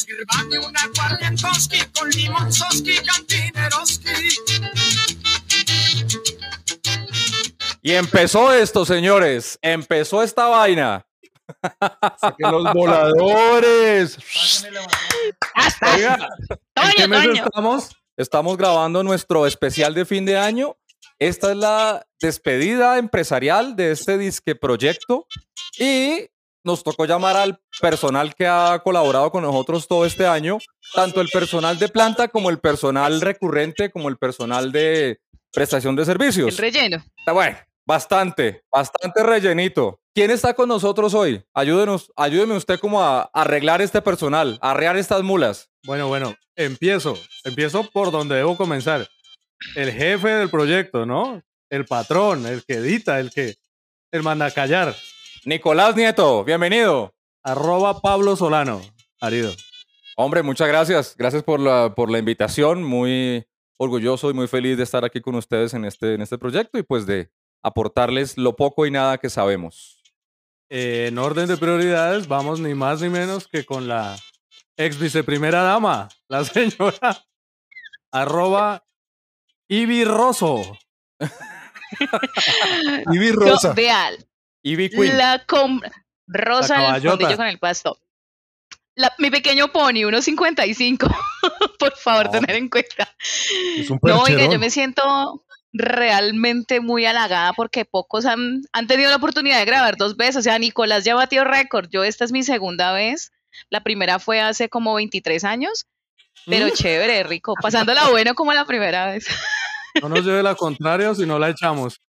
Sírvame una guardiantoski con limón soski cantineroski. Y empezó esto, señores. Empezó esta vaina. ¡Saquen los voladores! Oiga, Toño, ¿en qué mes Toño. estamos? Estamos grabando nuestro especial de fin de año. Esta es la despedida empresarial de este disque proyecto y nos tocó llamar al personal que ha colaborado con nosotros todo este año, tanto el personal de planta como el personal recurrente, como el personal de prestación de El servicios. relleno. Está Bueno, bastante, bastante rellenito. ¿Quién está con nosotros hoy? Ayúdenos, ayúdeme usted como a arreglar este personal, a arrear estas mulas. Bueno, bueno, empiezo. Empiezo por donde debo comenzar. El jefe del proyecto, ¿no? El patrón, el que edita, el que... El manda a callar. Nicolás Nieto, bienvenido. Arroba Pablo Solano. Arido. Hombre, muchas gracias. Gracias por la, por la invitación. Muy orgulloso y muy feliz de estar aquí con ustedes en este, en este proyecto y pues de aportarles lo poco y nada que sabemos. Eh, en orden de prioridades, vamos ni más ni menos que con la ex viceprimera dama, la señora arroba Ibi Rosso. Ivy Yo, Rosa. vea, Ivy Queen. la com- Rosa La con el pasto. La- mi pequeño pony, 1.55. Por favor, No. tener en cuenta. Es un No, oiga, yo me siento realmente muy halagada porque pocos han, han tenido la oportunidad de grabar dos veces. O sea, Nicolás ya batió récord. Yo esta es mi segunda vez. La primera fue hace como 23 años. Pero Mm. chévere, rico. Pasándola bueno como la primera vez. No nos lleve la contraria si no la echamos.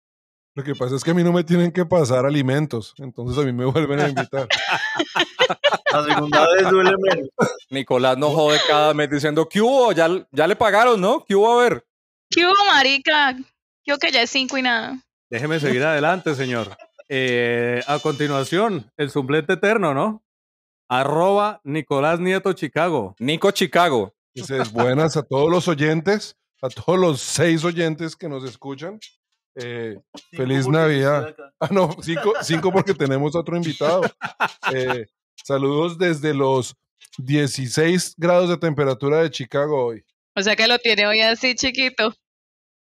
Lo que pasa es que a mí no me tienen que pasar alimentos, entonces a mí me vuelven a invitar. La segunda vez duele menos. Nicolás no jode cada mes diciendo, ¿qué hubo? Ya, ya le pagaron, ¿no? ¿Qué hubo a ver? ¿Qué hubo, marica? Yo que ya es cinco y nada. Déjeme seguir adelante, señor. Eh, a continuación, el suplente eterno, ¿no? Arroba Nicolás Nieto Chicago. Nico Chicago. Entonces, buenas a todos los oyentes, a todos los seis oyentes que nos escuchan. Eh, Feliz Navidad. ah, no, cinco, cinco porque tenemos otro invitado. Eh, saludos desde los 16 grados de temperatura de Chicago hoy. O sea que lo tiene hoy así chiquito.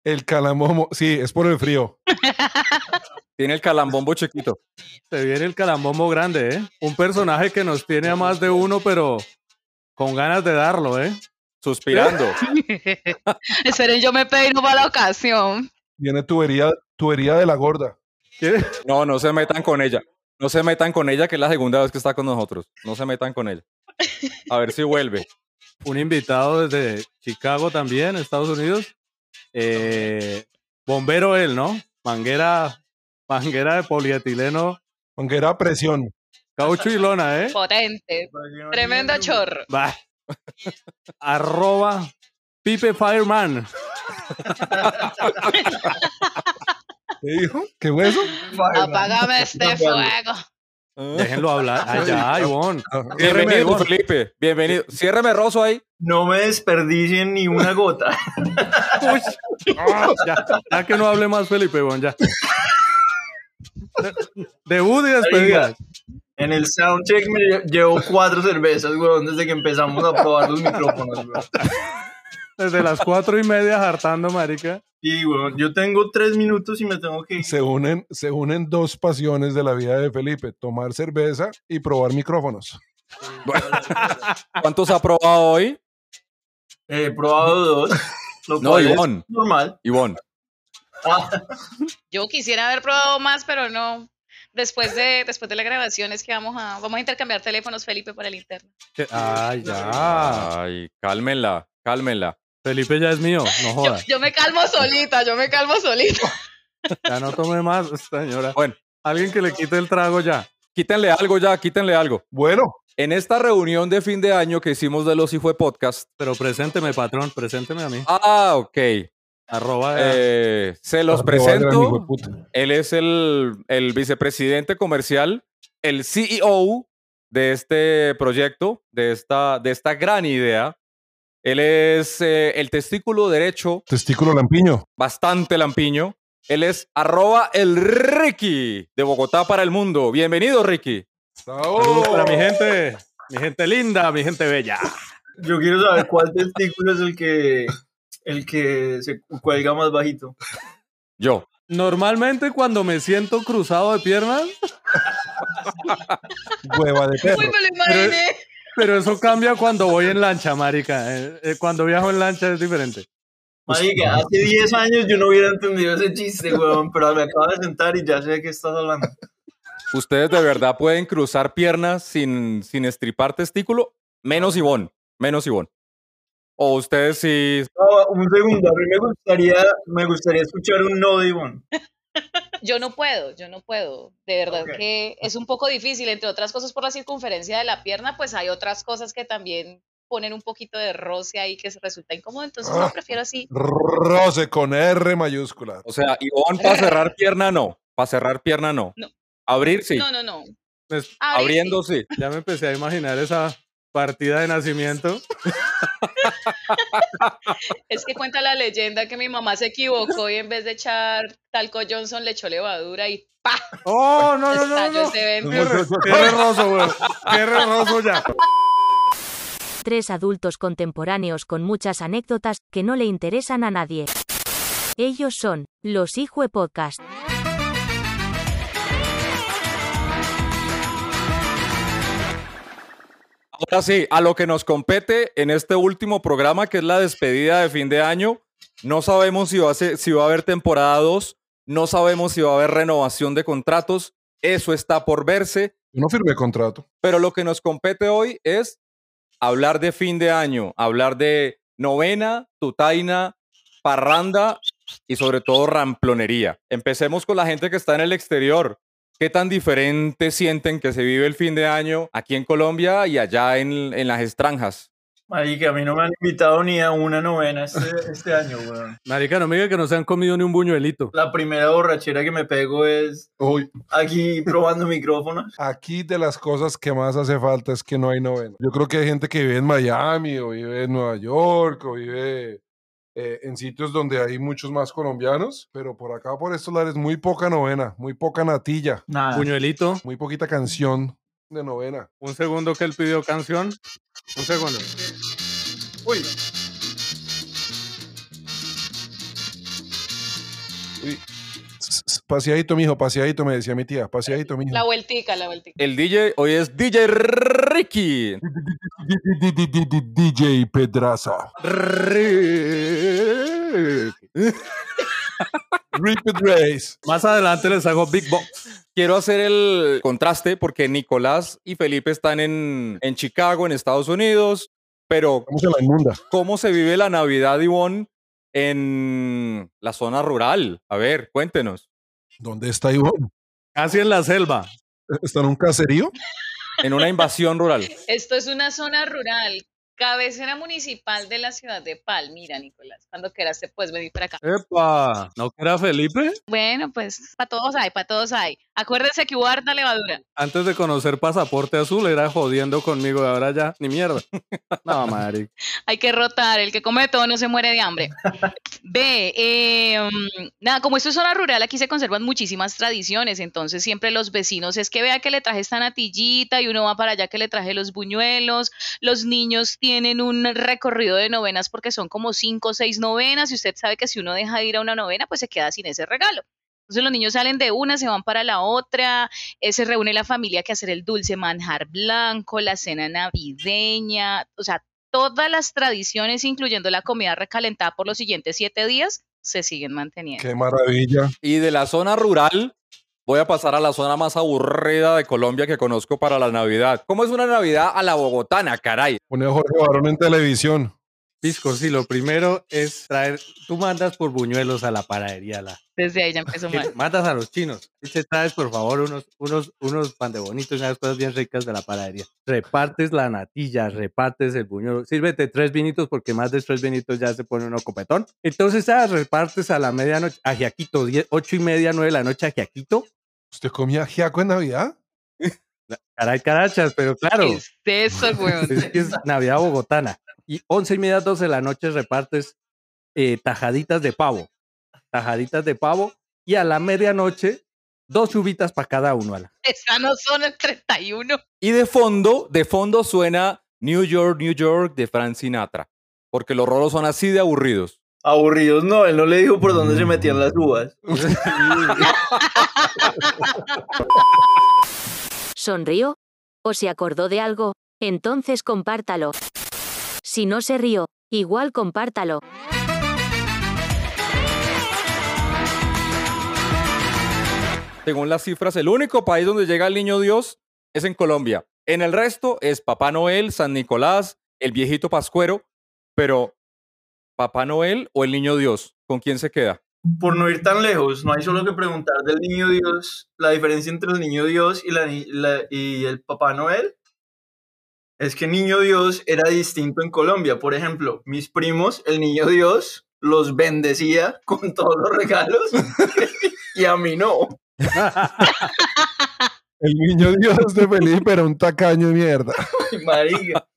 El calamomo, sí, es por el frío. Tiene el calambombo chiquito. Se viene el calambombo grande, ¿eh? Un personaje que nos tiene a más de uno, pero con ganas de darlo, ¿eh? Suspirando. Esperen, yo me peino para la ocasión. Viene tubería, tubería de la gorda. No, no se metan con ella. No se metan con ella, que es la segunda vez que está con nosotros. No se metan con ella. A ver si vuelve. Un invitado desde Chicago también, Estados Unidos. Eh, bombero él, ¿no? Manguera, manguera de polietileno, Manguera a presión. caucho y lona, ¿eh? Potente. Tremendo chorro. Va. Arroba Pipe Fireman. ¿Qué dijo? ¿Qué hueso? Apágame este fuego. Déjenlo hablar. Allá, Ivonne. Bienvenido, Ivonne. Felipe. Bienvenido. Ciérreme Rosso ahí. No me desperdicien ni una gota. Uy. Ya, ya que no hable más Felipe, bueno, ya. Debut y despedida. En el soundcheck me lle- llevo cuatro cervezas, weón, desde que empezamos a probar los micrófonos, weón. Desde las cuatro y media hartando, marica. Y, weón, yo tengo tres minutos y me tengo que ir. Se unen, se unen dos pasiones de la vida de Felipe, tomar cerveza y probar micrófonos. ¿Cuántos ha probado hoy? He probado dos, lo No, Ivonne. normal. Ivonne. Ah, Yo quisiera haber probado más, pero no. Después de, después de la grabación es que vamos a, vamos a intercambiar teléfonos, Felipe, por el interno. Ay, ya. Ay, cálmenla, cálmenla. Felipe ya es mío, no Yo, joda. yo me calmo solita, yo me calmo solita. Ya no tome más, señora. Bueno, Alguien que le quite el trago ya. quítenle algo ya, quítenle algo. Bueno, En esta reunión de fin de año que hicimos de los y fue podcast. Pero presénteme, patrón, presénteme a mí. Ah, ok. Arroba. Eh, se los arroba de presento. Él es el, el vicepresidente comercial, el CEO de este proyecto, de esta, de esta gran idea. Él es eh, el testículo derecho, Testículo lampiño. bastante lampiño. Él es arroba el Ricky de Bogotá para el mundo. Bienvenido, Ricky. Saludos para mi gente. Mi gente linda, mi gente bella. Yo quiero saber cuál testículo es el que, el que se cuelga más bajito. Yo. Normalmente cuando me siento cruzado de piernas, Hueva de perro. Uy, me lo imaginé. pero eso cambia cuando voy en lancha, marica. Eh, eh, cuando viajo en lancha es diferente. Marica, hace 10 años yo no hubiera entendido ese chiste, weón, pero me acabo de sentar y ya sé de qué estás hablando. ¿Ustedes de verdad pueden cruzar piernas sin, sin estripar testículo? Menos Ivonne, menos Ivonne. O ustedes sí... No, un segundo, a mí me gustaría, me gustaría escuchar un no de Ivonne. Yo no puedo, yo no puedo. De verdad que es un poco difícil, entre otras cosas por la circunferencia de la pierna, pues hay otras cosas que también ponen un poquito de roce ahí que se resulta incómodo, entonces Ah. no prefiero así. Roce con R mayúscula. O sea, Ivonne para cerrar pierna no. Para cerrar pierna no. No. Abrir sí. No, no, no. Pues, Abrir, Abriendo sí. ya me empecé a imaginar esa partida de nacimiento. Es que cuenta la leyenda que mi mamá se equivocó y en vez de echar talco Johnson le echó levadura y ¡pa! ¡Oh, no, no, no! No. Qué erroso, güey. Qué erroso ya. Tres adultos contemporáneos con muchas anécdotas que no le interesan a nadie. Ellos son los Hijue Podcast. Ahora sí, a lo que nos compete en este último programa, que es la despedida de fin de año. No sabemos si va a, ser- si va a haber temporada 2, no sabemos si va a haber renovación de contratos, eso está por verse, no firmé contrato. pero lo que nos compete hoy es hablar de fin de año, hablar de novena, tutaina, parranda y sobre todo ramplonería. Empecemos con la gente que está en el exterior. ¿Qué tan diferente sienten que se vive el fin de año aquí en Colombia y allá en, en las extranjas? Marica, a mí no me han invitado ni a una novena este, este año, weón. Marica, no me diga que no se han comido ni un buñuelito. La primera borrachera que me pego es Uy, aquí probando micrófonos. aquí de las cosas que más hace falta es que no hay novena. Yo creo que hay gente que vive en Miami o vive en Nueva York o vive eh, en sitios donde hay muchos más colombianos, pero por acá, por estos lares, muy poca novena, muy poca natilla, Nada. Buñuelito. muy poquita canción de novena. Un segundo que él pidió canción. Un segundo. Uy. Uy. Paseadito, mijo, paseadito, me decía mi tía. Paseadito, mijo. La vueltica, la vueltica. El DJ hoy es DJ Ricky. DJ Pedraza. Repeat Race. Más adelante les hago Big Box. Quiero hacer el contraste porque Nicolás y Felipe están en, en Chicago, en Estados Unidos, pero. ¿cómo se vive la Navidad, Ivonne, en la zona rural? A ver, cuéntenos. ¿Dónde está Ivonne? Casi en la selva. ¿Está en un caserío? En una invasión rural. Esto es una zona rural, cabecera municipal de la ciudad de Palmira, Nicolás. Cuando quieras te puedes venir para acá. ¡Epa! ¿No que era Felipe? Bueno, pues para todos hay, para todos hay. Acuérdense que hubo harta levadura. Antes de conocer Pasaporte Azul era jodiendo conmigo y ahora ya, ni mierda. No, marica. Hay que rotar, el que come de todo no se muere de hambre. Ve, eh, nada, como esto es zona rural, aquí se conservan muchísimas tradiciones, entonces siempre los vecinos es que vea que le traje esta natillita y uno va para allá que le traje los buñuelos, los niños tienen un recorrido de novenas porque son como cinco o seis novenas y usted sabe que si uno deja de ir a una novena pues se queda sin ese regalo. Entonces los niños salen de una, se van para la otra, eh, se reúne la familia que hacer el dulce manjar blanco, la cena navideña, o sea, todas las tradiciones, incluyendo la comida recalentada por los siguientes siete días, se siguen manteniendo. Qué maravilla. Y de la zona rural, voy a pasar a la zona más aburrida de Colombia que conozco para la Navidad. ¿Cómo es una Navidad a la bogotana, caray? Pone a Jorge Barón en televisión. Pisco, sí, lo primero es traer. Tú mandas por buñuelos a la panadería. La, Desde ahí ya empezó mal. mandas a los chinos. Y te traes, por favor, unos, unos, unos pan de bonitos y unas cosas bien ricas de la panadería. Repartes la natilla, repartes el buñuelo. Sírvete tres vinitos porque más de tres vinitos ya se pone uno copetón. Entonces, ya repartes a la medianoche, ajiaquito, diez- ocho y media, nueve de la noche, ajiaquito. ¿Usted comía ajiaco en Navidad? Caray, carachas, pero claro. ¿Qué es eso, weón? Es que es Navidad bogotana. Y once y media, doce de la noche repartes eh, tajaditas de pavo. Tajaditas de pavo. Y a la medianoche dos chubitas para cada uno, Ala. Esa no son el 31. Y de fondo, de fondo suena New York, New York de Frank Sinatra. Porque los rolos son así de aburridos. Aburridos no, él no le dijo por dónde se metían las uvas. ¿Sonrió? ¿O se acordó de algo? Entonces compártalo. Si no se rió, igual compártalo. Según las cifras, el único país donde llega el niño Dios es en Colombia. En el resto es Papá Noel, San Nicolás, el viejito Pascuero. Pero, ¿Papá Noel o el niño Dios? ¿Con quién se queda? Por no ir tan lejos, no hay solo que preguntar del niño Dios, la diferencia entre el niño Dios y, la ni- la- y el Papá Noel. Es que niño Dios era distinto en Colombia. Por ejemplo, mis primos, el niño Dios, los bendecía con todos los regalos y a mí no. El niño Dios de Felipe era un tacaño de mierda. Ay, marica.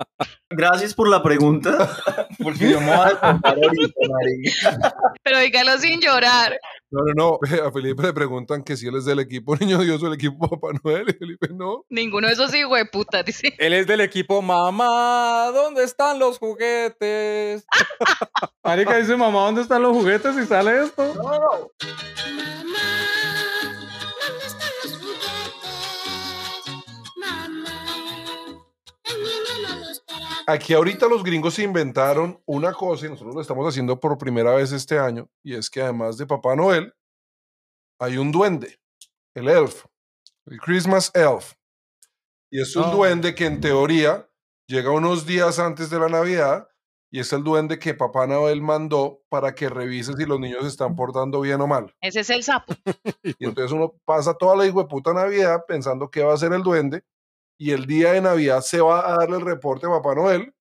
Gracias por la pregunta, porque yo me voy a descontar ahorita, marica. Pero dígalo sin llorar. No, no, no. A Felipe le preguntan que si él es del equipo Niño Dios o el equipo Papá Noel. Y Felipe no. Ninguno de esos hijos de puta, dice. Él es del equipo Mamá, ¿dónde están los juguetes? Marica dice, mamá, ¿dónde están los juguetes y sale esto? Mamá, Aquí ahorita los gringos se inventaron una cosa y nosotros lo estamos haciendo por primera vez este año. Y es que además de Papá Noel, hay un duende, el elf, el Christmas elf. Y es un Oh. duende que en teoría llega unos días antes de la Navidad y es el duende que Papá Noel mandó para que revise si los niños se están portando bien o mal. Ese es el sapo. Y entonces uno pasa toda la puta Navidad pensando que va a ser el duende y el día de Navidad se va a darle el reporte a Papá Noel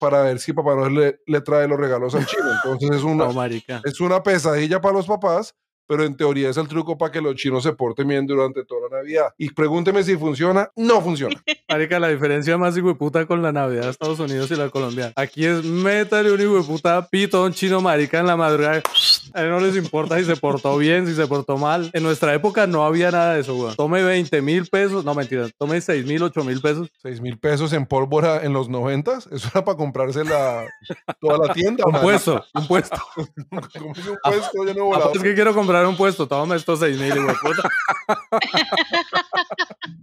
para ver si Papá Noel le, le trae los regalos al chino. Entonces es una, No, es una pesadilla para los papás, pero en teoría es el truco para que los chinos se porten bien durante toda la Navidad. Y pregúnteme si funciona, no funciona. Marica, la diferencia más puta con la Navidad de Estados Unidos y la colombiana. Aquí es métale un puta pito un chino marica en la madrugada. A él no les importa si se portó bien, si se portó mal. En nuestra época no había nada de eso, weón. Tome 20 mil pesos, no mentira, tome 6 mil, 8 mil pesos. 6 mil pesos en pólvora en los noventas, eso era para comprarse la, toda la tienda. Un puesto, un puesto. Un puesto lleno de Ah, volador. es que quiero comprar un puesto, tómame estos 6 mil, puta.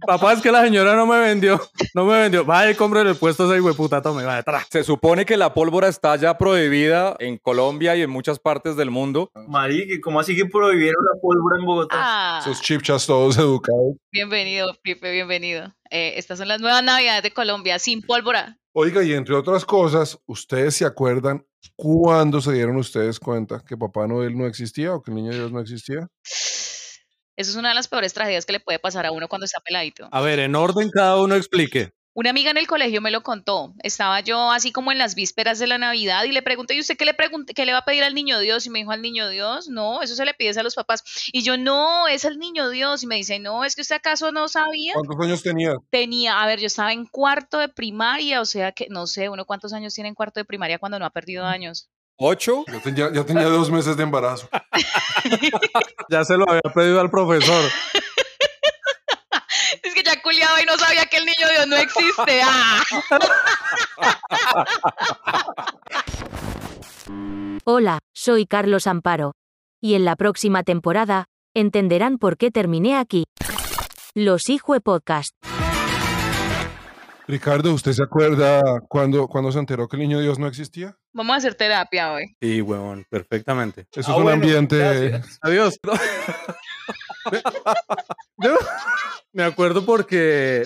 Papá, es que la señora no me vendió, no me vendió. Vaya, y cómprele el puesto ese puta, tome, vaya, tra. Se supone que la pólvora está ya prohibida en Colombia y en muchas partes del mundo. Marica, ¿cómo así que prohibieron la pólvora en Bogotá? Ah, Esos chipchas todos educados. bienvenido, Pipe, bienvenido. Eh, estas son las nuevas navidades de Colombia, sin pólvora. Oiga, y entre otras cosas, ¿ustedes se acuerdan cuándo se dieron ustedes cuenta que Papá Noel no existía o que el Niño Dios no existía? Eso es una de las peores tragedias que le puede pasar a uno cuando está peladito. A ver, en orden cada uno explique. Una amiga en el colegio me lo contó. Estaba yo así como en las vísperas de la Navidad y le pregunté, ¿y usted qué le pregunté, qué le va a pedir al niño Dios? Y me dijo, al niño Dios, no, eso se le pide a los papás. Y yo, no, es al niño Dios. Y me dice, no, es que usted acaso no sabía. ¿Cuántos años tenía? Tenía, a ver, yo estaba en cuarto de primaria, o sea que no sé, uno cuántos años tiene en cuarto de primaria cuando no ha perdido años. ¿Ocho? Tenía, ya tenía dos meses de embarazo. Ya se lo había pedido al profesor. Es que ya culiaba y no sabía que el niño Dios no existe. ¡Ah! Hola, soy Carlos Amparo. Y en la próxima temporada, entenderán por qué terminé aquí. Los Hijue Podcast. Ricardo, ¿usted se acuerda cuando, cuando se enteró que el Niño Dios no existía? Vamos a hacer terapia hoy. Sí, huevón, perfectamente. Eso Ah, es un bueno, ambiente... gracias. Adiós. Yo me acuerdo porque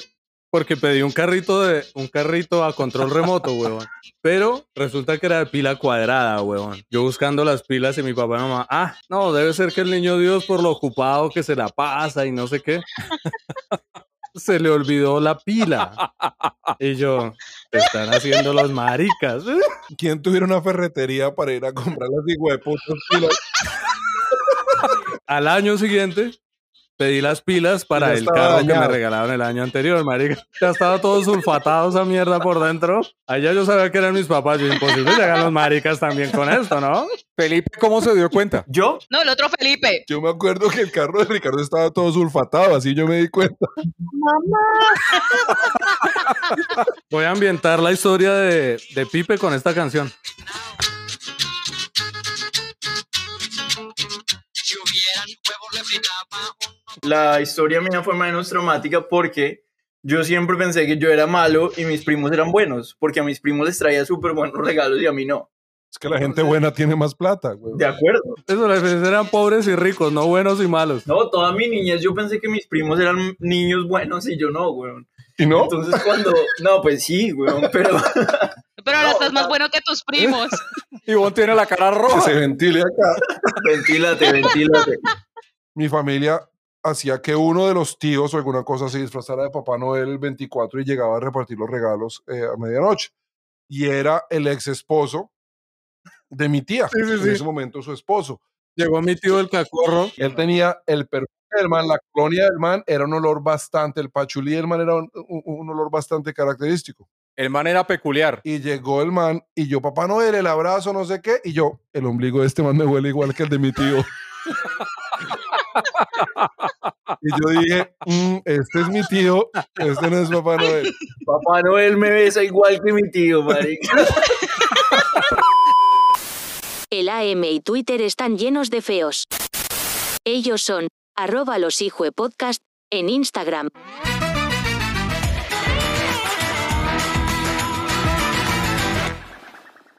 porque pedí un carrito de un carrito a control remoto, huevón. Pero resulta que era de pila cuadrada, huevón. Yo buscando las pilas y mi papá y mamá, ah, no, debe ser que el niño Dios por lo ocupado que se la pasa y no sé qué. Se le olvidó la pila. Y yo, te están haciendo los maricas. ¿Quién tuviera una ferretería para ir a comprar las higueputas pilas? Al año siguiente pedí las pilas para el carro que me regalaron el año anterior, marica. Ya estaba todo sulfatado esa mierda por dentro. Allá yo sabía que eran mis papás. Yo, imposible llegar los maricas también con esto, ¿no? Felipe, ¿cómo se dio cuenta? ¿Yo? No, el otro Felipe. Yo me acuerdo que el carro de Ricardo estaba todo sulfatado, así yo me di cuenta. Voy a ambientar la historia de, de Pipe con esta canción. Si hubieran huevos le fritaba un La historia mía fue menos traumática porque yo siempre pensé que yo era malo y mis primos eran buenos, porque a mis primos les traía súper buenos regalos y a mí no. Es que la gente buena tiene más plata, güey. De acuerdo. Eso, las eran pobres y ricos, no buenos y malos. No, toda mi niñez yo pensé que mis primos eran niños buenos y yo no, weón. ¿Y no? Entonces cuando... No, pues sí, weón, pero... Pero ahora No, estás más no. bueno que tus primos. Y vos tiene la cara Que roja. se ventile acá. ventílate, ventílate. Mi familia hacía que uno de los tíos o alguna cosa se disfrazara de Papá Noel el 24 y llegaba a repartir los regalos eh, a medianoche. Y era el ex esposo de mi tía. Sí, sí, En sí. ese momento su esposo. Llegó mi tío el cacorro. Él tenía el perfume del man, la colonia del man era un olor bastante, el pachulí del man era un, un- un olor bastante característico. El man era peculiar. Y llegó el man y yo, Papá Noel, el abrazo, no sé qué. Y yo, el ombligo de este man me huele igual que el de mi tío. y yo dije, "Mm, este es mi tío, este no es Papá Noel. Papá Noel me besa igual que mi tío, marica. El AM y Twitter están llenos de feos. Ellos son, arroba los podcast, en Instagram.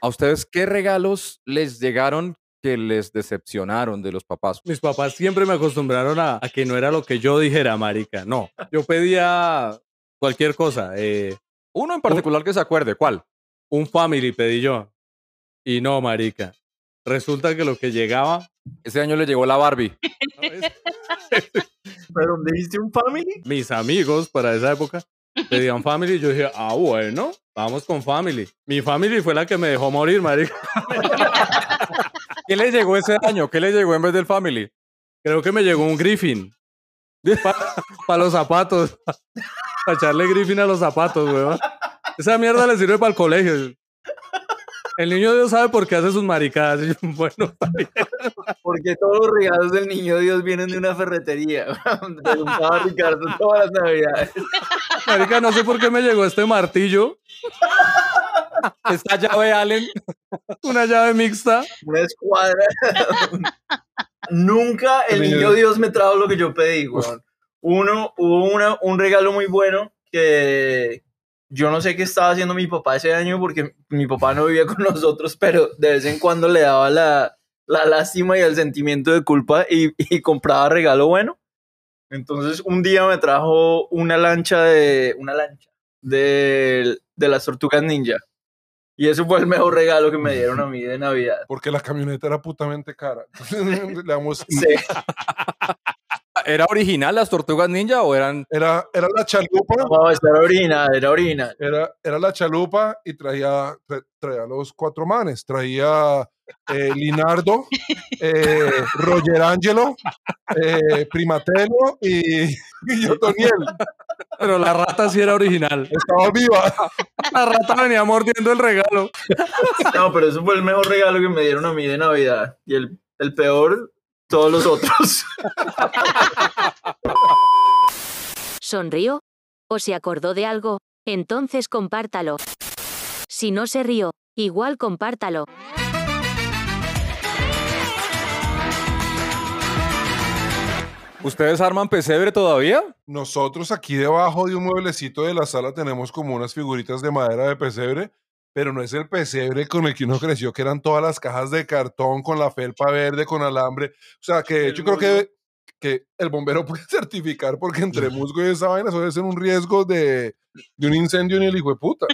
¿A ustedes qué regalos les llegaron que les decepcionaron de los papás? Mis papás siempre me acostumbraron a, a que no era lo que yo dijera, marica. No, yo pedía cualquier cosa. eh, Uno en particular que se acuerde, ¿cuál? un family pedí yo. Y no, marica. Resulta que lo que llegaba... Ese año le llegó la Barbie. ¿no? Es- ¿Pero dónde diste un family? mis amigos para esa época pedían family y yo dije, ah, bueno, vamos con family. Mi family fue la que me dejó morir, marica. ¿Qué le llegó ese año? ¿Qué le llegó en vez del Family? Creo que me llegó un Griffin. Para los zapatos. Para echarle Griffin a los zapatos, weón. Esa mierda le sirve para el colegio. El niño Dios sabe por qué hace sus maricadas. Bueno. Porque todos los regalos del niño Dios vienen de una ferretería. weón. Preguntaba Ricardo todas las navidades. marica, no sé por qué me llegó este martillo, Esta llave Allen. una llave mixta. Una escuadra. Nunca el Niño niño Dios me trajo lo que yo pedí, weón. Uno, hubo una, un regalo muy bueno que yo no sé qué estaba haciendo mi papá ese año porque mi papá no vivía con nosotros, pero de vez en cuando le daba la, la lástima y el sentimiento de culpa y, y compraba regalo bueno. Entonces un día me trajo una lancha de una lancha de, de las tortugas ninja. Y eso fue el mejor regalo que me dieron a mí de Navidad. Porque la camioneta era putamente cara. Le damos- Sí. ¿Era original las tortugas ninja o eran.? era, era la chalupa. No, era original, era original. Era, era la chalupa y traía, tra- traía los cuatro manes. Traía eh, Linardo, eh, Roger Angelo, eh, Primatelo y, y yo, Toniel. Pero la rata sí era original. Estaba viva. La rata venía mordiendo el regalo. No, pero eso fue el mejor regalo que me dieron a mí de Navidad. Y el, el peor, todos los otros. ¿Sonrió? ¿O se acordó de algo? Entonces compártalo. Si no se rió, igual compártalo. ¿Ustedes arman pesebre todavía? Nosotros aquí debajo de un mueblecito de la sala tenemos como unas figuritas de madera de pesebre, pero no es el pesebre con el que uno creció, que eran todas las cajas de cartón con la felpa verde, con alambre. O sea, que de El hecho creo que, que el bombero puede certificar porque entre musgo y esa vaina eso debe ser un riesgo de, de un incendio en el hijo de puta.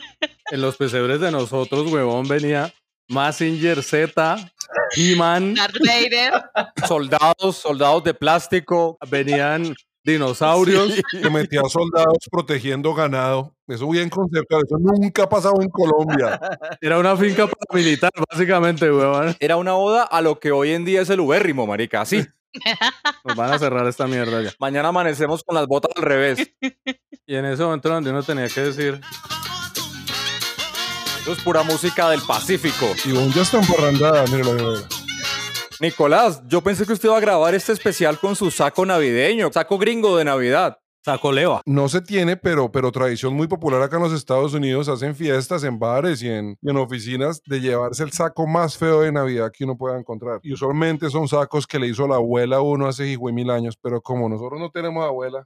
En los pesebres de nosotros, huevón, venía Massinger Z, He-Man. Soldados, soldados de plástico. venían dinosaurios. Que metía soldados protegiendo ganado. Eso bien conceptual. Eso nunca ha pasado en Colombia. Era una finca paramilitar, básicamente, huevón. Era una oda a lo que hoy en día es el ubérrimo, marica. Así. Nos van a cerrar esta mierda ya. Mañana amanecemos con las botas al revés. Y en ese momento donde uno tenía que decir, Eso es pura música del Pacífico. Y vos ya está emparrandada, míralo, míralo. Nicolás, yo pensé que usted iba a grabar este especial con su saco navideño, saco gringo de Navidad. saco leva. No se tiene, pero, pero tradición muy popular acá en los Estados Unidos. Hacen fiestas en bares y en, y en oficinas de llevarse el saco más feo de Navidad que uno pueda encontrar. Y usualmente son sacos que le hizo la abuela a uno hace hijo mil años, pero como nosotros no tenemos abuela.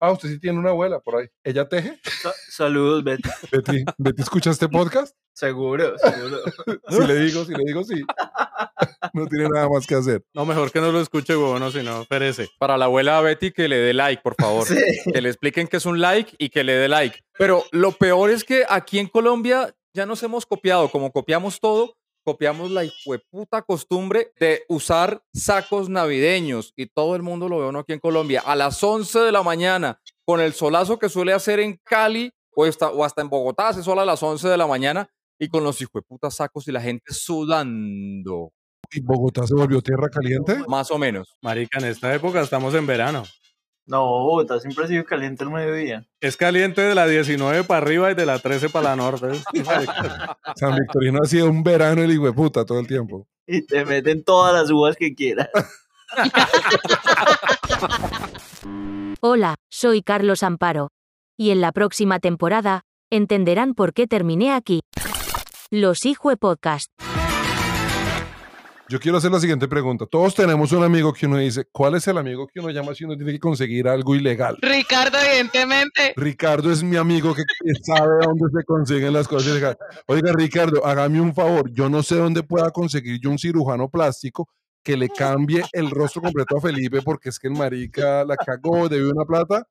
Ah, usted sí tiene una abuela por ahí. ¿Ella teje? Sa- saludos, Betty. Betty, ¿Betty escucha este podcast? Seguro, seguro. Si le digo, si le digo, sí. No tiene nada más que hacer. No, mejor que no lo escuche, huevón, no, si no, perece. Para la abuela Betty que le dé like, por favor. Sí. Que le expliquen que es un like y que le dé like. Pero lo peor es que aquí en Colombia ya nos hemos copiado, como copiamos todo, copiamos la puta costumbre de usar sacos navideños y todo el mundo lo ve uno aquí en Colombia a las 11 de la mañana con el solazo que suele hacer en Cali o hasta, o hasta en Bogotá hace sol a las 11 de la mañana y con los putas sacos y la gente sudando, ¿Y Bogotá se volvió tierra caliente? más o menos. Marica, en esta época estamos en verano. No, Bogotá siempre ha sido caliente al mediodía. Es caliente de la 19 para arriba y de la 13 para la norte. San Victorino ha sido un verano el hijo de puta todo el tiempo. Y te meten todas las uvas que quieras. Hola, soy Carlos Amparo. Y en la próxima temporada, entenderán por qué terminé aquí. Los Hijue Podcast. Yo quiero hacer la siguiente pregunta. Todos tenemos un amigo que uno dice, ¿cuál es el amigo que uno llama si uno tiene que conseguir algo ilegal? Ricardo, evidentemente. Ricardo es mi amigo que sabe dónde se consiguen las cosas ilegales. Oiga, Ricardo, hágame un favor. Yo no sé dónde pueda conseguir yo un cirujano plástico que le cambie el rostro completo a Felipe porque es que el marica la cagó, debió una plata.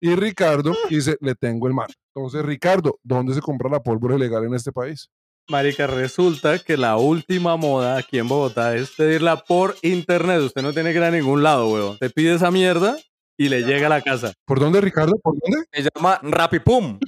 Y Ricardo dice, le tengo el mal. Entonces, Ricardo, ¿dónde se compra la pólvora ilegal en este país? Marica, resulta que la última moda aquí en Bogotá es pedirla por internet. Usted no tiene que ir a ningún lado, huevón. Te pide esa mierda y le llega a la casa. ¿Por dónde, Ricardo? ¿Por dónde? Se llama Rapipum.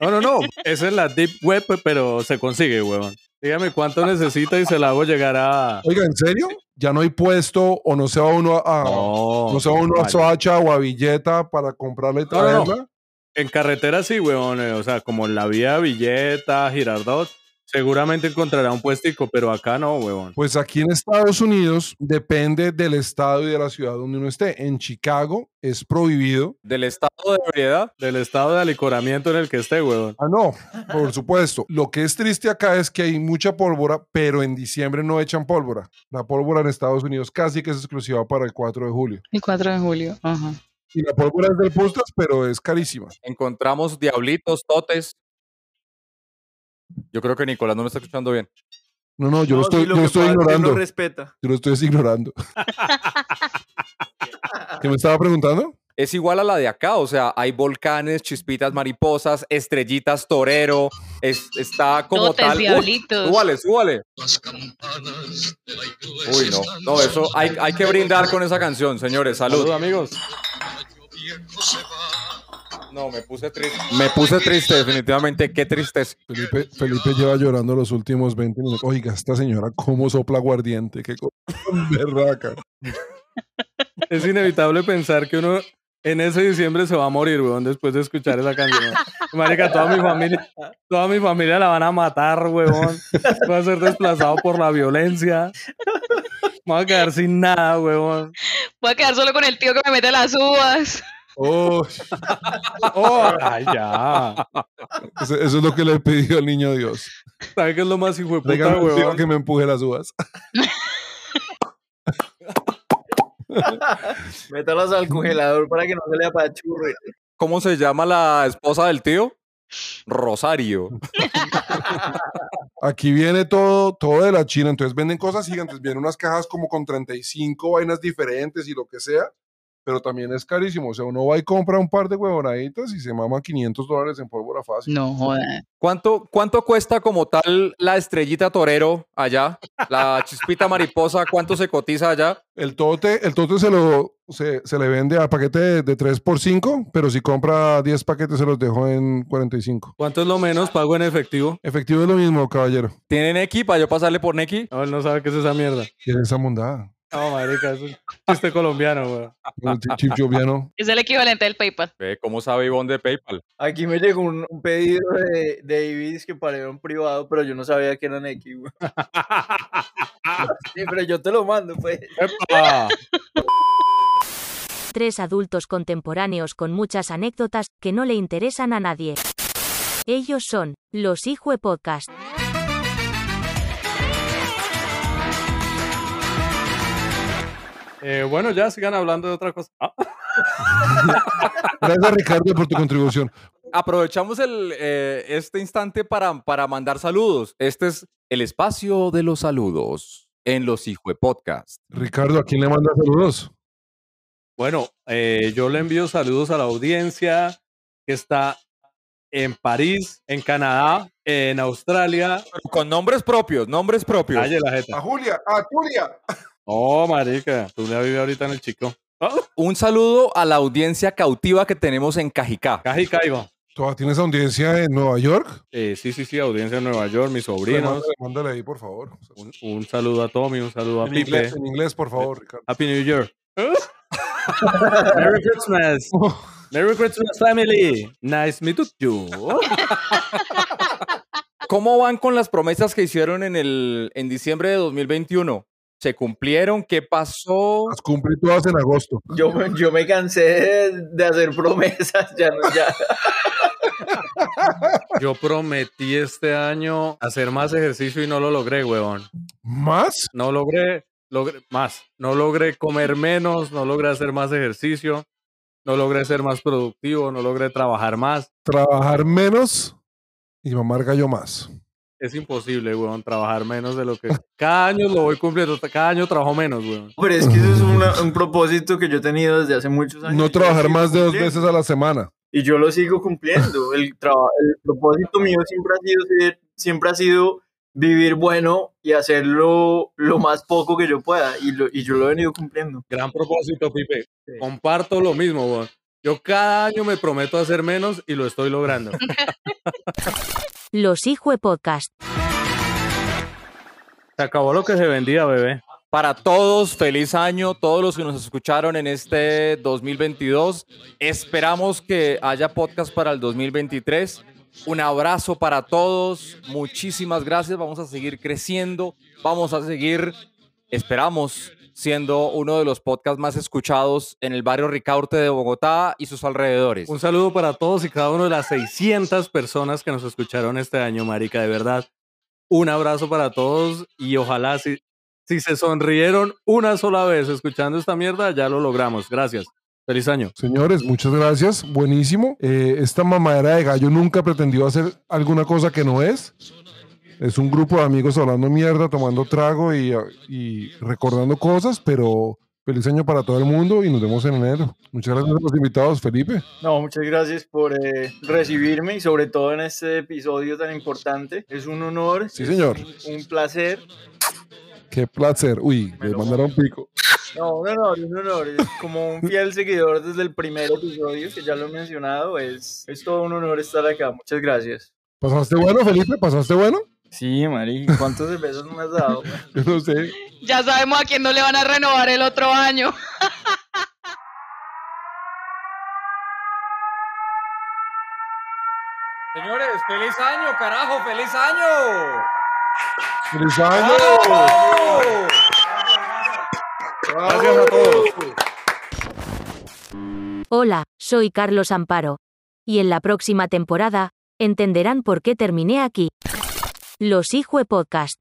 No, no, no. Esa es la Deep Web, pero se consigue, huevón. Dígame cuánto necesita y se la hago llegar a. Oiga, ¿en serio? ¿Ya no hay puesto o no se va uno a, no, se va uno a. Soacha o a Villeta para comprarla y No, no, no. traerla? En carretera sí, huevón. eh, O sea, como en la vía Villeta, Girardot, seguramente encontrará un puestico, pero acá no, huevón. Pues aquí en Estados Unidos depende del estado y de la ciudad donde uno esté. En Chicago es prohibido. Del estado de ebriedad. Del estado de alicoramiento en el que esté, huevón. Ah, no, por supuesto. Lo que es triste acá es que hay mucha pólvora, pero en diciembre no echan pólvora. La pólvora en Estados Unidos casi que es exclusiva para el 4 de julio. El 4 de julio. Ajá. Y la pólvora es del Pustas, pero es carísima. Encontramos diablitos, totes. Yo creo que Nicolás no me está escuchando bien. No, no, yo No, lo estoy, sí, yo que lo estoy ignorando. No respeta. Yo lo estoy ignorando. ¿Qué me estaba preguntando? Es igual a la de acá, o sea, hay volcanes, chispitas, mariposas, estrellitas, torero, es- está como Totes, tal. Uy, diablitos. súbale, súbale. Uy, no, no, eso hay, hay que brindar con esa canción, señores, salud. Saludos, amigos. No, me puse triste. Me puse triste, definitivamente, qué tristeza. Felipe, Felipe lleva llorando los últimos 20 minutos. Oiga, esta señora, ¿cómo sopla aguardiente? Qué berraca. Es inevitable pensar que uno en ese diciembre se va a morir, weón, después de escuchar esa canción. Marica, toda mi familia, toda mi familia la van a matar, weón. Voy a ser desplazado por la violencia. Me voy a quedar sin nada, weón. Voy a quedar solo con el tío que me mete las uvas. Oh, Oh, ay, ya. eso, eso es lo que le he pedido al niño Dios. ¿Sabe qué es lo más hijo de puta, que me empuje las uvas. Métalas al congelador para que no se le apachurre. ¿Cómo se llama la esposa del tío? Rosario. Aquí viene todo, todo de la China, entonces venden cosas gigantes, vienen unas cajas como con 35 vainas diferentes y lo que sea, pero también es carísimo, o sea, uno va y compra un par de huevonaditas y se mama 500 dólares en pólvora fácil. No, joda. ¿Cuánto, ¿Cuánto cuesta como tal la estrellita torero allá? La chispita mariposa, ¿cuánto se cotiza allá? El tote, el tote se, lo, se, se le vende a paquete de, de 3 por 5, pero si compra 10 paquetes se los dejo en 45. ¿Cuánto es lo menos pago en efectivo? Efectivo es lo mismo, caballero. ¿Tienen Neki para yo pasarle por Neki? No, él no sabe qué es esa mierda. ¿Qué es esa mondada? No, marica, es un chiste colombiano, weón. El chip- joviano. Es el equivalente del PayPal. Ve cómo sabe Ivonne de PayPal. Aquí me llegó un, un pedido de, de Ibis que para un privado, pero yo no sabía que eran X, güey. Sí, pero yo te lo mando, pues. ¡Epa! Tres adultos contemporáneos con muchas anécdotas que no le interesan a nadie. Ellos son los Hijue Podcast. Eh, bueno, ya sigan hablando de otra cosa. Ah, Gracias, Ricardo, por tu contribución. Aprovechamos el, eh, este instante para, para mandar saludos. Este es el espacio de los saludos en los Hijue Podcast. Ricardo, ¿a quién le manda saludos? Bueno, eh, yo le envío saludos a la audiencia que está en París, en Canadá, en Australia. Con nombres propios, nombres propios. Calle la jeta. A Julia, a Julia. Oh, marica, tú le vive ahorita en el chico. Ah, Un saludo a la audiencia cautiva que tenemos en Cajicá. Caji Caigo. ¿Tú tienes audiencia en Nueva York? Eh, sí, sí, sí, audiencia de Nueva York, mis sobrinos. Mándale, mándale ahí, por favor. Un, un saludo a Tommy, un saludo a En Pipe. inglés, en inglés, por favor, Ricardo. Happy New Year. Merry Christmas. Merry Christmas, family. Nice meet you. ¿Cómo van con las promesas que hicieron en, el, en diciembre de 2021? ¿Se cumplieron? ¿Qué pasó? Las cumplí todas en agosto. Yo, me- yo me cansé de, hacer promesas, ya no, ya. Yo prometí este año hacer más ejercicio y no lo logré, huevón. ¿Más? No logré, logré más. No logré comer menos, no logré hacer más ejercicio, no logré ser más productivo, no logré trabajar más. Trabajar menos y mamar gallo más. Es imposible, weón, trabajar menos de lo que... Cada año lo voy cumpliendo, cada año trabajo menos, weón. Pero es que eso es una- un propósito que yo he tenido desde hace muchos años. No trabajar más de dos veces a la semana. Y yo lo sigo cumpliendo. El, el propósito mío siempre ha sido ser- siempre ha sido vivir bueno y hacerlo lo más poco que yo pueda. Y, lo- y yo lo he venido cumpliendo. Gran propósito, Pipe. Sí. Comparto lo mismo, weón. Yo cada año me prometo hacer menos y lo estoy logrando. Los Hijue Podcast. Se acabó lo que se vendía, bebé. Para todos, feliz año, todos los que nos escucharon en este 2022. Esperamos que haya podcast para el 2023. Un abrazo para todos, muchísimas gracias. Vamos a seguir creciendo, vamos a seguir, esperamos, siendo uno de los podcasts más escuchados en el barrio Ricaurte de Bogotá y sus alrededores. Un saludo para todos y cada uno de las 600 personas que nos escucharon este año, marica, de verdad. Un abrazo para todos y ojalá si, si se sonrieron una sola vez escuchando esta mierda, ya lo logramos. Gracias. Feliz año. Señores, muchas gracias. Buenísimo. Eh, esta mamadera de gallo nunca pretendió hacer alguna cosa que no es. Es un grupo de amigos hablando mierda, tomando trago y, y recordando cosas, pero feliz año para todo el mundo y nos vemos en enero. Muchas gracias a los invitados, Felipe. No, muchas gracias por eh, recibirme y sobre todo en este episodio tan importante. Es un honor. Sí, es señor. Un, un placer. Qué placer. Uy, me mandaron pico. No, un honor, un honor. Es como un fiel seguidor desde el primer episodio, que ya lo he mencionado. Es, es todo un honor estar acá. Muchas gracias. ¿Pasaste bueno, Felipe? ¿Pasaste bueno? Sí, Mari, ¿cuántos cervezas me has dado? Yo no sé. Ya sabemos a quién no le van a renovar el otro año. Señores, feliz año, carajo, feliz año. ¡Feliz año! Gracias a todos. Hola, soy Carlos Amparo. Y en la próxima temporada, entenderán por qué terminé aquí. Los Hijue Podcast.